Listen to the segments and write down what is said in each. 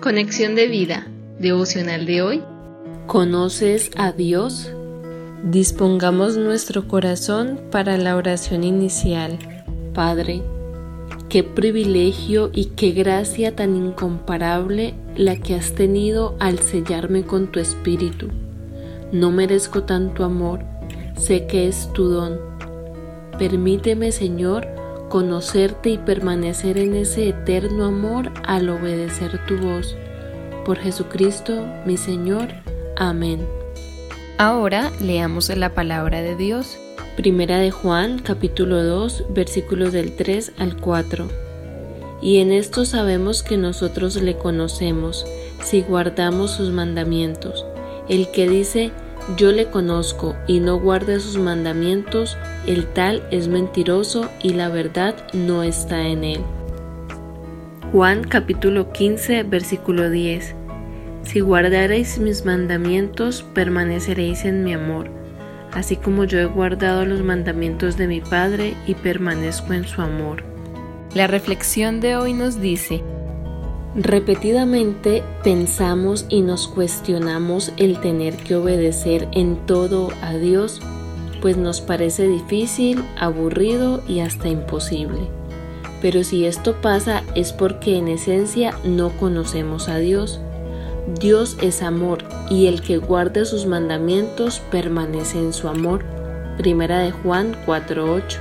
Conexión de vida, devocional de hoy. ¿Conoces a Dios? Dispongamos nuestro corazón para la oración inicial. Padre, qué privilegio y qué gracia tan incomparable la que has tenido al sellarme con tu espíritu. No merezco tanto amor, sé que es tu don. Permíteme, Señor, conocerte y permanecer en ese eterno amor al obedecer tu voz. Por Jesucristo, mi Señor. Amén. Ahora leamos la palabra de Dios. Primera de Juan, capítulo 2, versículos del 3 al 4. Y en esto sabemos que nosotros le conocemos, si guardamos sus mandamientos. El que dice, yo le conozco y no guarda sus mandamientos, el tal es mentiroso y la verdad no está en él. Juan capítulo 15 versículo 10 Si guardareis mis mandamientos, permaneceréis en mi amor, así como yo he guardado los mandamientos de mi Padre y permanezco en su amor. La reflexión de hoy nos dice, Repetidamente pensamos y nos cuestionamos el tener que obedecer en todo a Dios, pues nos parece difícil, aburrido y hasta imposible. Pero si esto pasa es porque en esencia no conocemos a Dios. Dios es amor y el que guarda sus mandamientos permanece en su amor. Primera de Juan 4:8.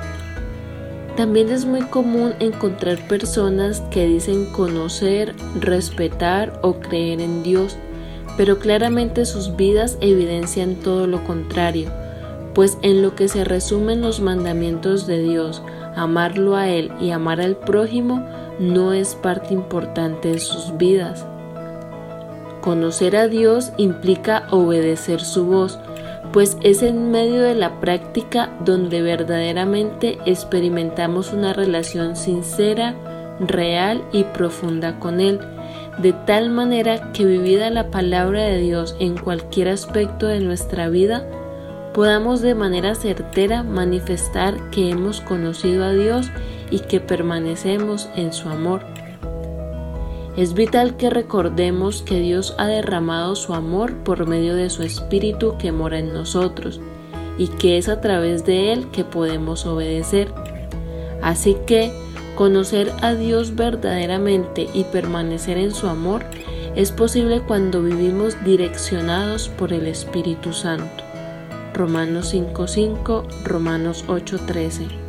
También es muy común encontrar personas que dicen conocer, respetar o creer en Dios, pero claramente sus vidas evidencian todo lo contrario, pues en lo que se resumen los mandamientos de Dios, amarlo a Él y amar al prójimo no es parte importante de sus vidas. Conocer a Dios implica obedecer su voz, pues es en medio de la práctica donde verdaderamente experimentamos una relación sincera, real y profunda con Él, de tal manera que vivida la palabra de Dios en cualquier aspecto de nuestra vida, podamos de manera certera manifestar que hemos conocido a Dios y que permanecemos en su amor. Es vital que recordemos que Dios ha derramado su amor por medio de su Espíritu que mora en nosotros y que es a través de Él que podemos obedecer. Así que conocer a Dios verdaderamente y permanecer en su amor es posible cuando vivimos direccionados por el Espíritu Santo. Romanos 5.5, Romanos 8.13.